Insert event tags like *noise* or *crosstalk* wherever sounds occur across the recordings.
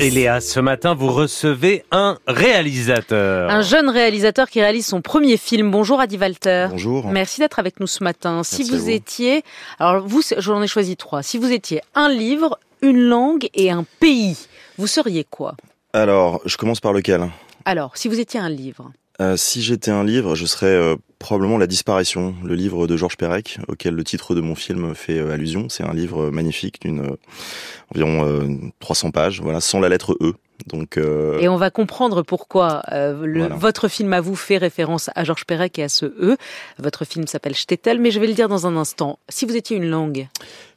Et Léa, ce matin, vous recevez un réalisateur. Un jeune réalisateur qui réalise son premier film. Bonjour Adi Walter. Bonjour. Merci d'être avec nous ce matin. si Merci à vous, vous. étiez, alors vous, j'en ai choisi trois. Si vous étiez un livre, une langue et un pays, vous seriez quoi? Alors, je commence par lequel? Alors, si vous étiez un livre, Euh, Si j'étais un livre, je serais euh, probablement La disparition, le livre de Georges Perec, auquel le titre de mon film fait euh, allusion. C'est un livre magnifique d'une euh, environ euh, 300 pages, voilà, sans la lettre E. Donc, euh, et on va comprendre pourquoi euh, le- Voilà. votre film à vous fait référence à Georges Perec et à ce E. Votre film s'appelle Shtetl, mais je vais le dire dans un instant. Si vous étiez une langue,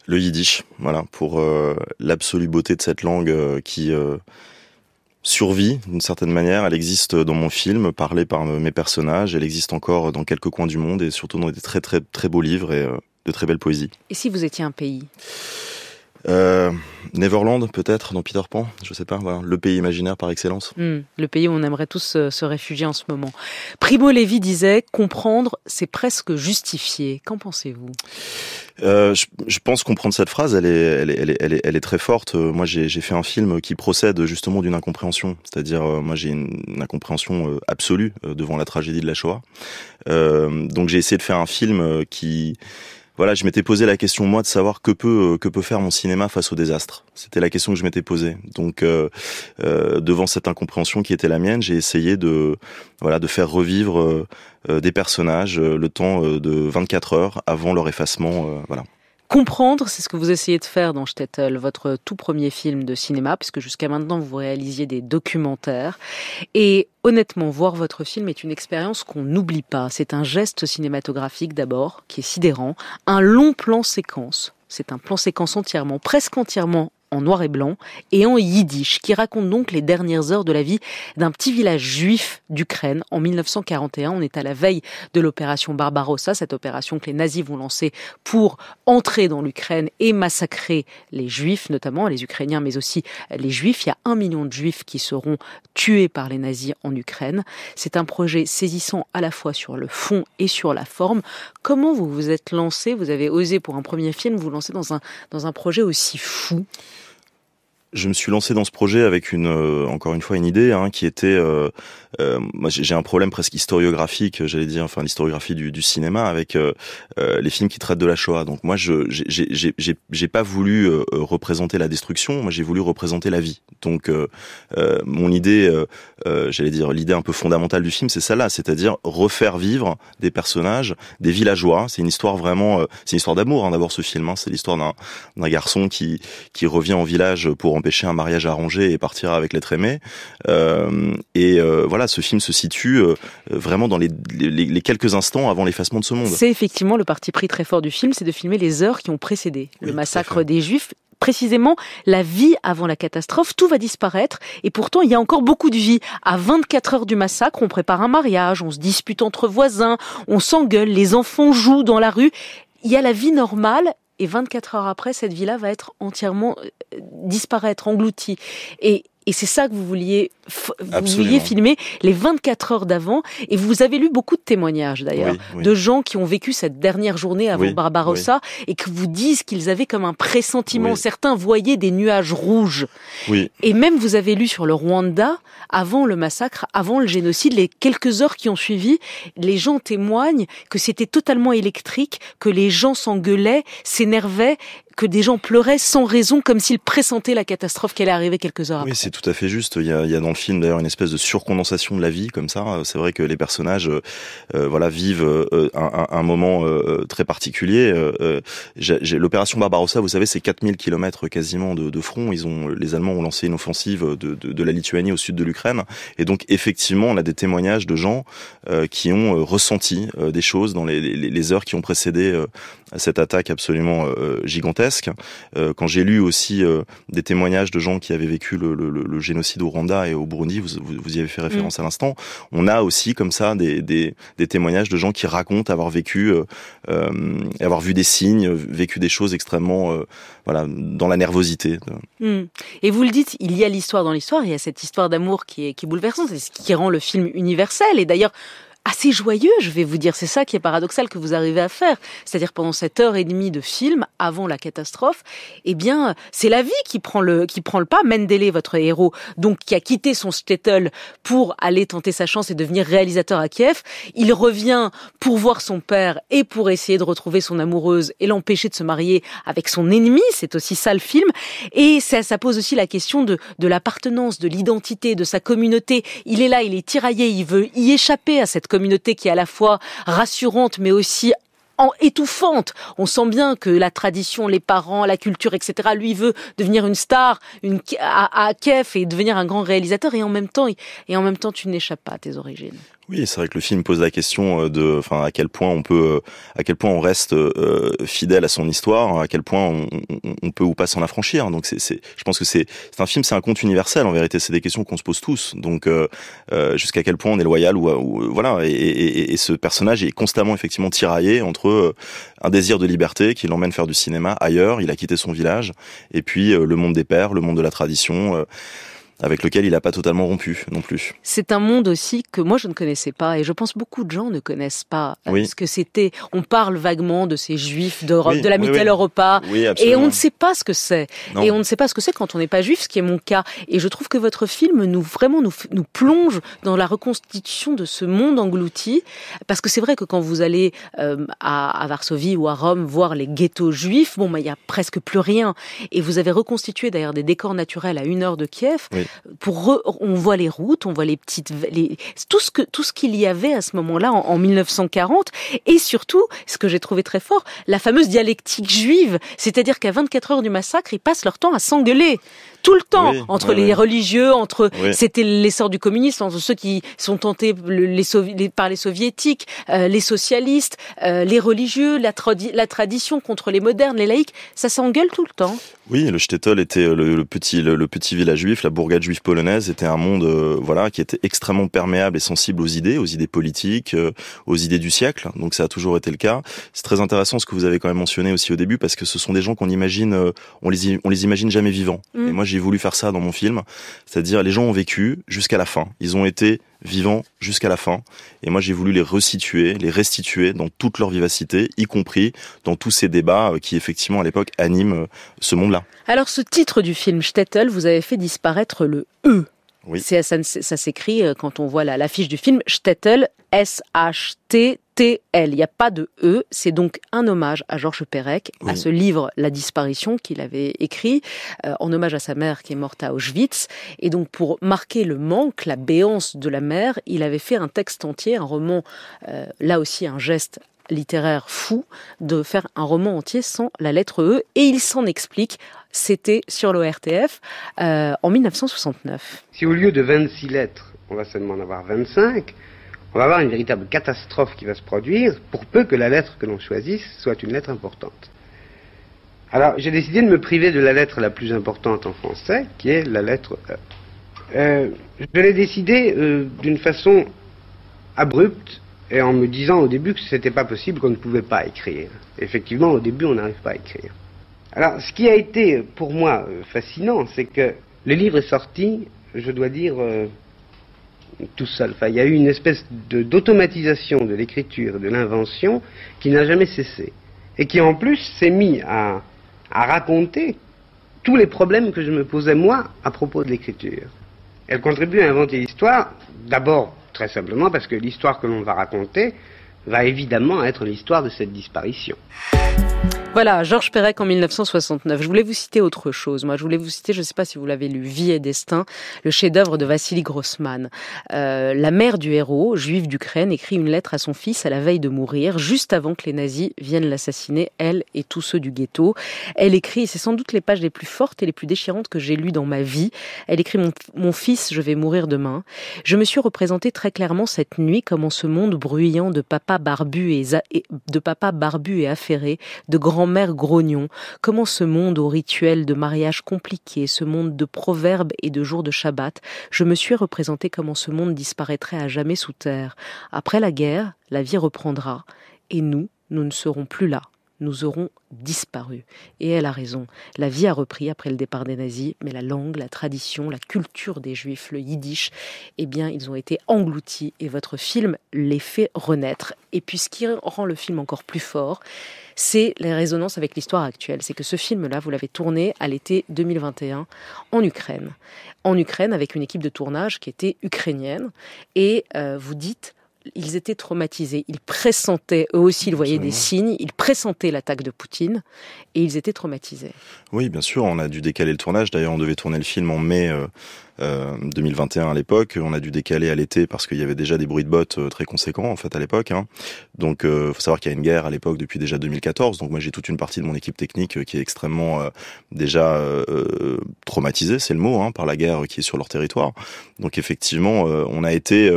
le yiddish, voilà, pour euh, l'absolue beauté de cette langue euh, qui euh, survit d'une certaine manière. Elle existe dans mon film, parlée par euh, mes personnages. Elle existe encore dans quelques coins du monde et surtout dans des très très très beaux livres et euh, de très belles poésies. et si vous étiez un pays? Euh, Neverland, peut-être, dans Peter Pan, je sais pas, voilà, le pays imaginaire par excellence. Hmm, le pays où on aimerait tous euh, se réfugier en ce moment. Primo Levi disait comprendre, c'est presque justifié. Qu'en pensez-vous? Euh, je, je pense comprendre cette phrase, elle est, elle est, elle est, elle est, elle est très forte. Euh, Moi, j'ai fait un film qui procède justement d'une incompréhension, c'est-à-dire, euh, moi, j'ai une, une incompréhension absolue devant la tragédie de la Shoah. Euh, donc, j'ai essayé de faire un film qui voilà, je m'étais posé la question moi de savoir que peut euh, que peut faire mon cinéma face au désastre. C'était la question que je m'étais posée. Donc euh, euh, devant cette incompréhension qui était la mienne, j'ai essayé de voilà de faire revivre des personnages le temps de 24 heures avant leur effacement. voilà. Comprendre, c'est ce que vous essayez de faire dans Shtetl, votre tout premier film de cinéma, puisque jusqu'à maintenant vous réalisiez des documentaires. Et honnêtement, voir votre film est une expérience qu'on n'oublie pas. C'est un geste cinématographique d'abord, qui est sidérant, un long plan séquence. C'est un plan séquence entièrement, presque entièrement en noir et blanc et en yiddish, qui raconte donc les dernières heures de la vie d'un petit village juif d'Ukraine en 1941. On est à la veille de l'opération Barbarossa, cette opération que les nazis vont lancer pour entrer dans l'Ukraine et massacrer les juifs, notamment les Ukrainiens, mais aussi les juifs. Il y a un million de juifs qui seront tués par les nazis en Ukraine. C'est un projet saisissant à la fois sur le fond et sur la forme. Comment vous vous êtes lancé? Vous avez osé pour un premier film vous lancer dans un, dans un projet aussi fou? Je me suis lancé dans ce projet avec une, euh, encore une fois, une idée hein, qui était, euh, euh, moi j'ai un problème presque historiographique, j'allais dire, enfin l'historiographie du, du cinéma avec euh, euh, les films qui traitent de la Shoah. Donc moi, je j'ai- pas voulu euh, représenter la destruction, moi j'ai voulu représenter la vie. Donc mon idée, j'allais dire, l'idée un peu fondamentale du film, c'est celle-là, c'est-à-dire refaire vivre des personnages, des villageois. C'est une histoire vraiment, c'est une histoire d'amour hein, d'abord ce film. Hein. C'est l'histoire d'un d'un garçon qui qui revient en village pour empêcher un mariage arrangé et partir avec l'être aimé. Euh, et euh, voilà, ce film se situe euh, vraiment dans les, les, les quelques instants avant l'effacement de ce monde. C'est effectivement le parti pris très fort du film, c'est de filmer les heures qui ont précédé Oui, le massacre des Juifs. Précisément, la vie avant la catastrophe, tout va disparaître. Et pourtant, il y a encore beaucoup de vie. À 24 heures du massacre, on prépare un mariage, on se dispute entre voisins, on s'engueule, les enfants jouent dans la rue. Il y a la vie normale. Et 24 heures après, cette vie-là va être entièrement euh, disparaître, engloutie. Et c'est ça que vous vouliez, vous vouliez filmer les 24 heures d'avant. Et vous avez lu beaucoup de témoignages d'ailleurs Oui, oui. de gens qui ont vécu cette dernière journée avant Oui, Barbarossa et qui vous disent qu'ils avaient comme un pressentiment. Certains voyaient des nuages rouges. Et même vous avez lu sur le Rwanda, avant le massacre, avant le génocide, les quelques heures qui ont suivi, les gens témoignent que c'était totalement électrique, que les gens s'engueulaient, s'énervaient, que des gens pleuraient sans raison, comme s'ils pressentaient la catastrophe qui allait arriver quelques heures oui, après. c'est tout à fait juste. Il y a, il y a dans le film d'ailleurs une espèce de surcondensation de la vie comme ça. C'est vrai que les personnages, euh, euh, voilà, vivent euh, un, un- un moment euh, très particulier. Euh, euh, j'ai- j'ai- L'opération Barbarossa, vous savez, c'est 4000 kilomètres quasiment de, de front. Ils ont, les Allemands ont lancé une offensive de, de, de la Lituanie au sud de l'Ukraine, et donc effectivement, on a des témoignages de gens euh, qui ont euh, ressenti euh, des choses dans les, les, les heures qui ont précédé euh, cette attaque absolument euh, gigantesque. Euh, quand j'ai lu aussi euh, des témoignages de gens qui avaient vécu le, le, le- génocide au Rwanda et au Burundi, vous, vous, vous y avez fait référence à l'instant, on a aussi comme ça des, des, des témoignages de gens qui racontent avoir vécu, euh, euh, avoir vu des signes, vécu des choses extrêmement, euh, voilà, dans la nervosité. Hmm. Et vous le dites, il y a l'histoire dans l'histoire, il y a cette histoire d'amour qui est, qui est bouleversante, c'est ce qui rend le film universel. Et d'ailleurs, assez joyeux, je vais vous dire. C'est ça qui est paradoxal que vous arrivez à faire. C'est-à-dire pendant cette heure et demie de film, avant la catastrophe, eh bien, c'est la vie qui prend le, qui prend le pas. Mendele, votre héros, donc, qui a quitté son shtetl pour aller tenter sa chance et devenir réalisateur à Kiev. Il revient pour voir son père et pour essayer de retrouver son amoureuse et l'empêcher de se marier avec son ennemi. C'est aussi ça le film. Et ça, ça pose aussi la question de, de l'appartenance, de l'identité, de sa communauté. Il est là, il est tiraillé, il veut y échapper à cette communauté qui est à la fois rassurante mais aussi étouffante. On sent bien que la tradition, les parents, la culture, etc. Lui veut devenir une star, à, à Kiev et devenir un grand réalisateur et en même temps, et en même temps, tu n'échappes pas à tes origines. Oui, c'est vrai que le film pose la question euh, de, enfin, à quel point on peut, euh, à quel point on reste euh, fidèle à son histoire, à quel point on, peut ou pas s'en affranchir. Donc c'est, je pense que c'est, c'est un film, c'est un conte universel. En vérité, c'est des questions qu'on se pose tous. Donc jusqu'à quel point on est loyal ou, voilà. Et, ce personnage est constamment effectivement tiraillé entre un désir de liberté qui l'emmène faire du cinéma ailleurs. Il a quitté son village et puis le monde des pères, le monde de la tradition avec lequel il n'a pas totalement rompu non plus. C'est un monde aussi que moi je ne connaissais pas et je pense beaucoup de gens ne connaissent pas oui. ce que c'était. On parle vaguement de ces juifs d'Europe, oui, de la oui, Mitteleuropa et on ne sait pas ce que c'est. Et on ne sait pas ce que c'est quand on n'est pas juif, ce qui est mon cas. Et je trouve que votre film nous vraiment nous, nous plonge dans la reconstitution de ce monde englouti parce que c'est vrai que quand vous allez euh, à, à, Varsovie ou à Rome voir les ghettos juifs, bon, bah, il y a presque plus rien. Et vous avez reconstitué d'ailleurs des décors naturels à une heure de Kiev pour re, on voit les routes, on voit les petites, les, tout ce que tout ce qu'il y avait à ce moment-là en, en 1940, et surtout, ce que j'ai trouvé très fort, la fameuse dialectique juive, c'est-à-dire qu'à 24 heures du massacre, ils passent leur temps à s'engueuler. Tout le temps. Oui, entre oui, les oui. religieux, entre c'était l'essor du communisme, entre ceux qui sont tentés les, les, par les soviétiques, euh, les socialistes, euh, les religieux, la, tradi la tradition contre les modernes, les laïcs, ça s'engueule tout le temps. Oui, le shtetl était le, le petit le, le, petit village juif, la bourgade juive polonaise était un monde euh, voilà qui était extrêmement perméable et sensible aux idées, aux idées politiques, euh, aux idées du siècle. Donc ça a toujours été le cas. C'est très intéressant ce que vous avez quand même mentionné aussi au début parce que ce sont des gens qu'on imagine euh, on les on les imagine jamais vivants. Mm. Et moi j'ai voulu faire ça dans mon film, c'est-à-dire les gens ont vécu jusqu'à la fin. Ils ont été vivants jusqu'à la fin. Et moi, j'ai voulu les resituer, les restituer dans toute leur vivacité, y compris dans tous ces débats qui, effectivement, à l'époque, animent ce monde-là. Alors, ce titre du film, Stettel, vous avez fait disparaître le E. Oui. Ça, ça, ça s'écrit quand on voit l'affiche du film, Stettel, S-H-T T-L. Il n'y a pas de E. C'est donc un hommage à Georges Perec, oui. à ce livre La disparition qu'il avait écrit, euh, en hommage à sa mère qui est morte à Auschwitz. Et donc, pour marquer le manque, la béance de la mère, il avait fait un texte entier, un roman, euh, là aussi un geste littéraire fou, de faire un roman entier sans la lettre E. Et il s'en explique. C'était sur l'ORTF euh, en 1969. Si au lieu de 26 lettres, on va seulement en avoir 25, on va avoir une véritable catastrophe qui va se produire, pour peu que la lettre que l'on choisisse soit une lettre importante. Alors, j'ai décidé de me priver de la lettre la plus importante en français, qui est la lettre E. Euh, je l'ai décidé euh, d'une façon abrupte et en me disant au début que c'était pas possible, qu'on ne pouvait pas écrire. Effectivement, au début, on n'arrive pas à écrire. Alors, ce qui a été pour moi euh, fascinant, c'est que le livre est sorti, je dois dire, tout seul. Il y a eu une espèce d'automatisation de, l'écriture, de l'invention, qui n'a jamais cessé. Et qui en plus s'est mis à, raconter tous les problèmes que je me posais moi à propos de l'écriture. Elle contribue à inventer l'histoire, d'abord très simplement parce que l'histoire que l'on va raconter va évidemment être l'histoire de cette disparition. Voilà, Georges Perec en 1969. Je voulais vous citer autre chose. Moi, je voulais vous citer, je ne sais pas si vous l'avez lu, Vie et destin, le chef-d'œuvre de Vassili Grossman. Euh, la mère du héros, juive d'Ukraine, écrit une lettre à son fils à la veille de mourir, juste avant que les nazis viennent l'assassiner, elle et tous ceux du ghetto. Elle écrit, c'est sans doute les pages les plus fortes et les plus déchirantes que j'ai lues dans ma vie. Elle écrit mon, mon fils, je vais mourir demain. Je me suis représenté très clairement cette nuit comme en ce monde bruyant de papa barbu et, de papa barbu et affairé, de grand-mère grognon, comment ce monde au rituel de mariage compliqué, ce monde de proverbes et de jours de Shabbat, je me suis représenté comment ce monde disparaîtrait à jamais sous terre. Après la guerre, la vie reprendra, et nous, nous ne serons plus là. Nous aurons disparu. Et elle a raison. La vie a repris après le départ des nazis, mais la langue, la tradition, la culture des juifs, le yiddish, eh bien, ils ont été engloutis et votre film les fait renaître. Et puis, ce qui rend le film encore plus fort, c'est les résonances avec l'histoire actuelle. C'est que ce film-là, vous l'avez tourné à l'été 2021 en Ukraine. En Ukraine, avec une équipe de tournage qui était ukrainienne. Et euh, vous dites, ils étaient traumatisés. Ils pressentaient, eux aussi, ils voyaient des signes, ils pressentaient l'attaque de Poutine et ils étaient traumatisés. Oui, bien sûr, on a dû décaler le tournage. D'ailleurs, on devait tourner le film en mai euh, euh, 2021 à l'époque. On a dû décaler à l'été parce qu'il y avait déjà des bruits de bottes euh, très conséquents en fait à l'époque. Hein. Donc, euh, faut savoir qu'il y a une guerre à l'époque depuis déjà 2014. Donc, moi, j'ai toute une partie de mon équipe technique euh, qui est extrêmement déjà traumatisée, c'est le mot, hein, par la guerre qui est sur leur territoire. Donc, effectivement, on a été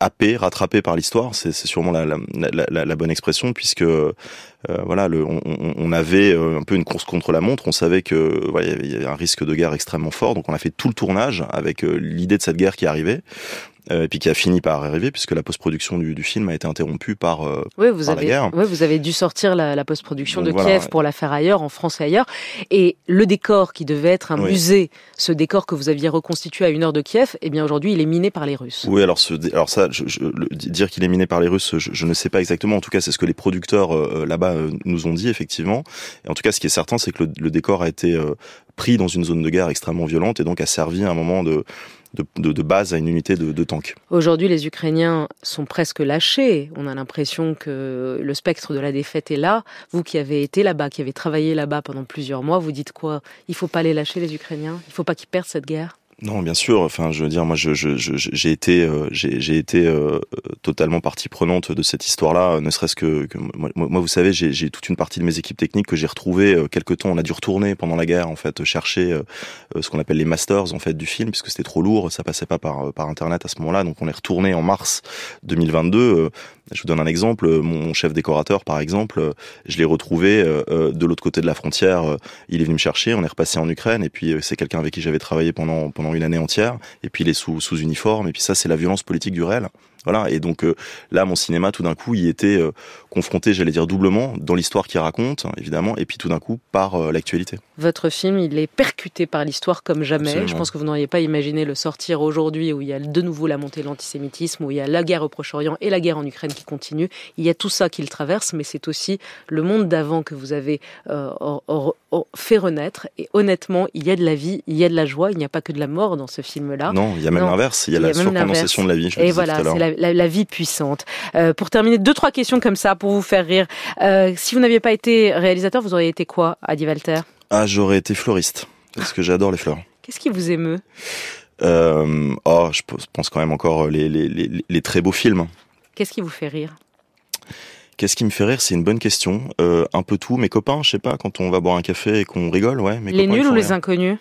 happé, rattrapé par l'histoire, c'est sûrement la, la, bonne expression, puisque euh, voilà, on, avait euh, un peu une course contre la montre. On savait que il y avait un risque de guerre extrêmement fort, donc on a fait tout le tournage avec euh, l'idée de cette guerre qui arrivait. Euh, et puis qui a fini par arriver puisque la post-production du, du, film a été interrompue par, euh, oui, vous par avez, la guerre. Oui, vous avez dû sortir la, la post-production de voilà, Kiev ouais. pour la faire ailleurs, en France et ailleurs. Et le décor qui devait être un Oui. musée, ce décor que vous aviez reconstitué à une heure de Kiev, eh bien aujourd'hui il est miné par les Russes. Oui, alors, ce, alors ça, je, je, le, dire qu'il est miné par les Russes, je, je, ne sais pas exactement. En tout cas, c'est ce que les producteurs euh, là-bas nous ont dit effectivement. Et en tout cas, ce qui est certain, c'est que le, le décor a été pris dans une zone de guerre extrêmement violente et donc a servi à un moment de de, base à une unité de, de tank. Aujourd'hui, les Ukrainiens sont presque lâchés. On a l'impression que le spectre de la défaite est là. Vous qui avez été là-bas, qui avez travaillé là-bas pendant plusieurs mois, vous dites quoi? Il faut pas les lâcher, les Ukrainiens? Il faut pas qu'ils perdent cette guerre? Non, bien sûr. Enfin, je veux dire, moi, je, je, je, j'ai été, euh, j'ai, j'ai été euh, totalement partie prenante de cette histoire-là. Ne serait-ce que, que moi, vous savez, j'ai, j'ai toute une partie de mes équipes techniques que j'ai retrouvées euh, quelque temps. On a dû retourner pendant la guerre, en fait, chercher euh, ce qu'on appelle les masters, en fait, du film, puisque c'était trop lourd, ça passait pas par par internet à ce moment-là. Donc, on est retourné en mars 2022. Je vous donne un exemple. Mon chef décorateur, par exemple, je l'ai retrouvé euh, de l'autre côté de la frontière. Il est venu me chercher. On est repassé en Ukraine, et puis c'est quelqu'un avec qui j'avais travaillé pendant pendant une année entière. Et puis il est sous sous uniforme. Et puis ça, c'est la violence politique du réel. Voilà. Et donc euh, là, mon cinéma, tout d'un coup, il était euh, confronté, j'allais dire doublement, dans l'histoire qu'il raconte, évidemment, et puis tout d'un coup par euh, l'actualité. Votre film, il est percuté par l'histoire comme jamais. Absolument. Je pense que vous n'auriez pas imaginé le sortir aujourd'hui, où il y a de nouveau la montée de l'antisémitisme, où il y a la guerre au Proche-Orient et la guerre en Ukraine qui continue. Il y a tout ça qui le traverse, mais c'est aussi le monde d'avant que vous avez or, or, or, fait renaître. Et honnêtement, il y a de la vie, il y a de la joie. Il n'y a pas que de la mort dans ce film-là. Non, il y a même l'inverse. Il y a, il y a la surcondensation de la vie. Je et voilà, c'est la, la, la, vie puissante. Euh, pour terminer, deux trois questions comme ça pour vous faire rire. Euh, si vous n'aviez pas été réalisateur, vous auriez été quoi, Adi Walter? Ah, j'aurais été fleuriste parce que j'adore les fleurs. Qu'est-ce qui vous émeut? Euh, Oh, je pense quand même encore les, les, les, les très beaux films. Qu'est-ce qui vous fait rire? Qu'est-ce qui me fait rire? C'est une bonne question. Euh, un peu tout. Mes copains, je sais pas, quand on va boire un café et qu'on rigole, ouais. Mes les copains, nuls ou les inconnus?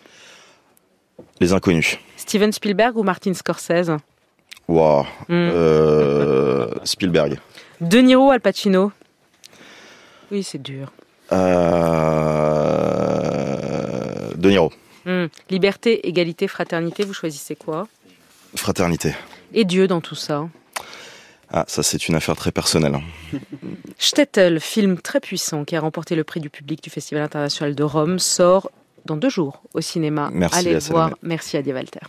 Les inconnus. Steven Spielberg ou Martin Scorsese? Wow. Mm. Euh, Spielberg. De Niro, Al Pacino Oui, c'est dur. Euh... De Niro. Mm. Liberté, égalité, fraternité, vous choisissez quoi? Fraternité. Et Dieu dans tout ça ah, ça c'est une affaire très personnelle. *laughs* Stettel, film très puissant qui a remporté le prix du public du Festival international de Rome, sort dans deux jours au cinéma. Merci Allez à voir. Merci à Walter.